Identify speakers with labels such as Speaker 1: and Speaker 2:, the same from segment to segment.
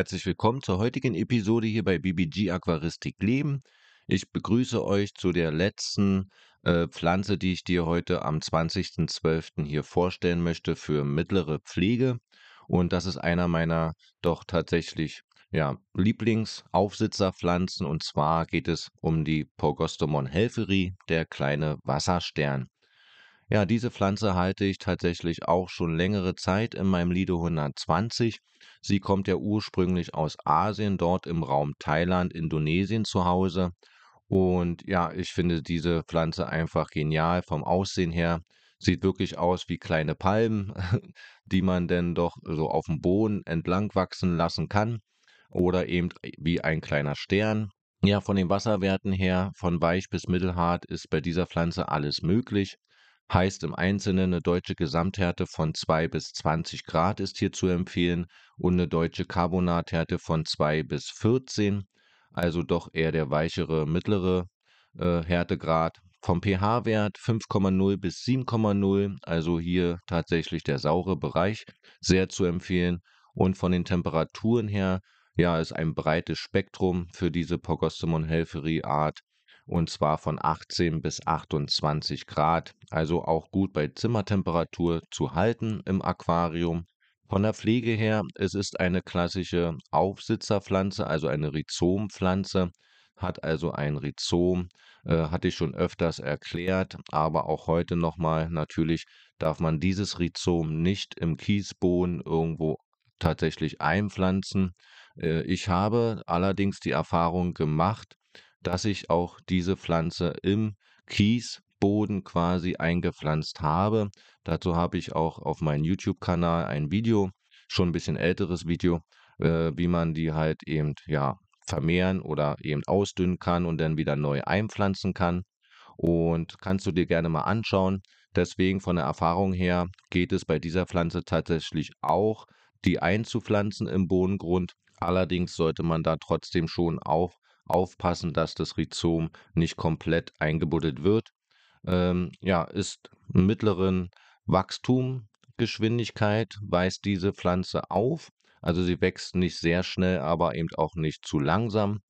Speaker 1: Herzlich willkommen zur heutigen Episode hier bei BBG Aquaristik Leben. Ich begrüße euch zu der letzten äh, Pflanze, die ich dir heute am 20.12. hier vorstellen möchte für mittlere Pflege. Und das ist einer meiner doch tatsächlich ja, Lieblingsaufsitzerpflanzen. Und zwar geht es um die Pogostomon helferi, der kleine Wasserstern. Ja, diese Pflanze halte ich tatsächlich auch schon längere Zeit in meinem Lido 120. Sie kommt ja ursprünglich aus Asien, dort im Raum Thailand, Indonesien zu Hause. Und ja, ich finde diese Pflanze einfach genial vom Aussehen her. Sieht wirklich aus wie kleine Palmen, die man denn doch so auf dem Boden entlang wachsen lassen kann. Oder eben wie ein kleiner Stern. Ja, von den Wasserwerten her, von weich bis mittelhart, ist bei dieser Pflanze alles möglich. Heißt im Einzelnen eine deutsche Gesamthärte von 2 bis 20 Grad ist hier zu empfehlen und eine deutsche Carbonathärte von 2 bis 14, also doch eher der weichere mittlere äh, Härtegrad. Vom pH-Wert 5,0 bis 7,0, also hier tatsächlich der saure Bereich, sehr zu empfehlen. Und von den Temperaturen her, ja, ist ein breites Spektrum für diese Pogostemon helferi Art und zwar von 18 bis 28 Grad, also auch gut bei Zimmertemperatur zu halten im Aquarium. Von der Pflege her, es ist eine klassische Aufsitzerpflanze, also eine Rhizompflanze, hat also ein Rhizom, äh, hatte ich schon öfters erklärt, aber auch heute nochmal, natürlich darf man dieses Rhizom nicht im Kiesboden irgendwo tatsächlich einpflanzen. Äh, ich habe allerdings die Erfahrung gemacht, dass ich auch diese Pflanze im Kiesboden quasi eingepflanzt habe. Dazu habe ich auch auf meinem YouTube-Kanal ein Video, schon ein bisschen älteres Video, äh, wie man die halt eben ja vermehren oder eben ausdünnen kann und dann wieder neu einpflanzen kann. Und kannst du dir gerne mal anschauen. Deswegen von der Erfahrung her geht es bei dieser Pflanze tatsächlich auch, die einzupflanzen im Bodengrund. Allerdings sollte man da trotzdem schon auch aufpassen, dass das Rhizom nicht komplett eingebuddelt wird. Ähm, ja, ist mittleren Wachstumgeschwindigkeit, weist diese Pflanze auf. Also sie wächst nicht sehr schnell, aber eben auch nicht zu langsam.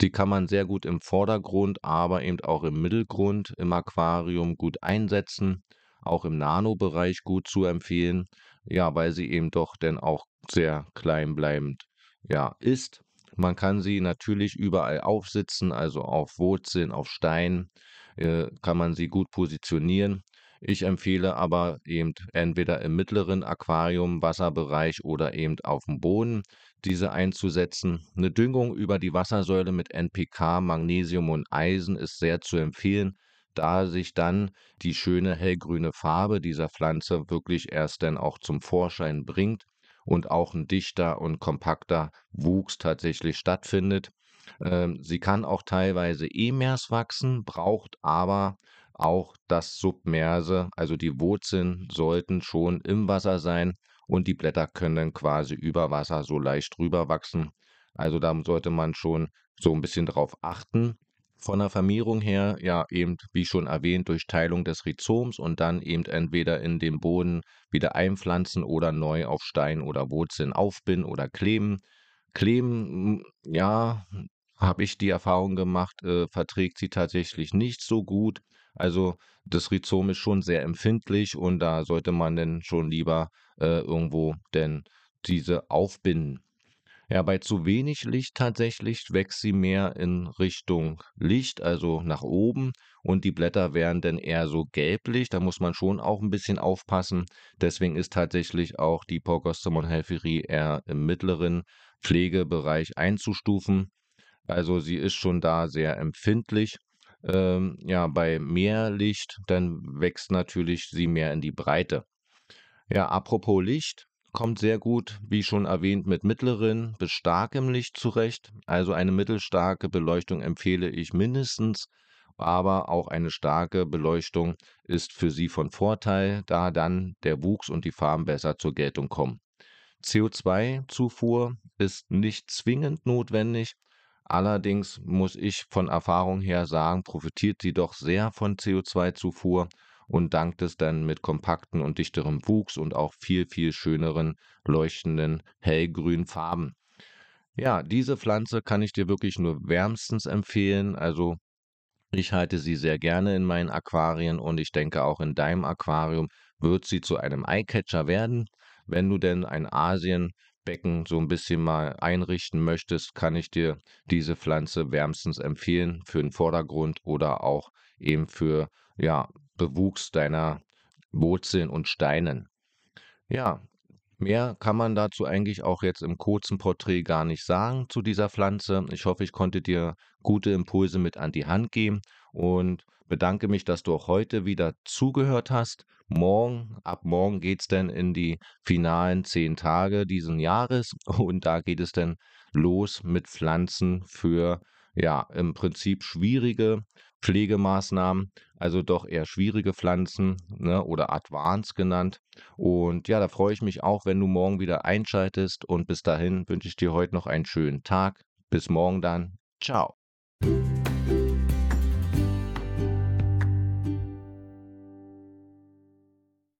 Speaker 1: Die kann man sehr gut im Vordergrund, aber eben auch im Mittelgrund im Aquarium gut einsetzen. Auch im Nano-Bereich gut zu empfehlen. Ja, weil sie eben doch dann auch sehr klein bleibend ja, ist. Man kann sie natürlich überall aufsitzen, also auf Wurzeln, auf Steinen äh, kann man sie gut positionieren. Ich empfehle aber eben entweder im mittleren Aquarium, Wasserbereich oder eben auf dem Boden diese einzusetzen. Eine Düngung über die Wassersäule mit NPK, Magnesium und Eisen ist sehr zu empfehlen, da sich dann die schöne hellgrüne Farbe dieser Pflanze wirklich erst dann auch zum Vorschein bringt und auch ein dichter und kompakter Wuchs tatsächlich stattfindet. Ähm, sie kann auch teilweise emers wachsen, braucht aber auch das Submerse, also die Wurzeln sollten schon im Wasser sein und die Blätter können quasi über Wasser so leicht drüber wachsen. Also da sollte man schon so ein bisschen drauf achten. Von der Vermehrung her, ja, eben wie schon erwähnt, durch Teilung des Rhizoms und dann eben entweder in den Boden wieder einpflanzen oder neu auf Stein oder Wurzeln aufbinden oder kleben. Kleben, hm, ja, habe ich die Erfahrung gemacht, äh, verträgt sie tatsächlich nicht so gut. Also das Rhizom ist schon sehr empfindlich und da sollte man dann schon lieber äh, irgendwo denn diese aufbinden. Ja, bei zu wenig Licht tatsächlich wächst sie mehr in Richtung Licht, also nach oben und die Blätter werden dann eher so gelblich. Da muss man schon auch ein bisschen aufpassen. Deswegen ist tatsächlich auch die Porgostemon helferi eher im mittleren Pflegebereich einzustufen. Also sie ist schon da sehr empfindlich. Ähm, ja, bei mehr Licht, dann wächst natürlich sie mehr in die Breite. Ja, apropos Licht, kommt sehr gut, wie schon erwähnt, mit mittleren bis starkem Licht zurecht. Also eine mittelstarke Beleuchtung empfehle ich mindestens, aber auch eine starke Beleuchtung ist für Sie von Vorteil, da dann der Wuchs und die Farben besser zur Geltung kommen. CO2-Zufuhr ist nicht zwingend notwendig, allerdings muss ich von Erfahrung her sagen, profitiert sie doch sehr von CO2-Zufuhr und dankt es dann mit kompakten und dichterem Wuchs und auch viel, viel schöneren, leuchtenden, hellgrünen Farben. Ja, diese Pflanze kann ich dir wirklich nur wärmstens empfehlen. Also ich halte sie sehr gerne in meinen Aquarien und ich denke auch in deinem Aquarium wird sie zu einem Eyecatcher werden. Wenn du denn ein Asienbecken so ein bisschen mal einrichten möchtest, kann ich dir diese Pflanze wärmstens empfehlen für den Vordergrund oder auch eben für ja, Bewuchs deiner Wurzeln und Steinen. Ja, mehr kann man dazu eigentlich auch jetzt im kurzen Porträt gar nicht sagen zu dieser Pflanze. Ich hoffe, ich konnte dir gute Impulse mit an die Hand geben und bedanke mich, dass du auch heute wieder zugehört hast. Morgen, ab morgen geht es dann in die finalen zehn Tage diesen Jahres und da geht es dann los mit Pflanzen für ja im Prinzip schwierige Pflegemaßnahmen, also doch eher schwierige Pflanzen ne, oder Advanced genannt. Und ja, da freue ich mich auch, wenn du morgen wieder einschaltest. Und bis dahin wünsche ich dir heute noch einen schönen Tag. Bis morgen dann. Ciao.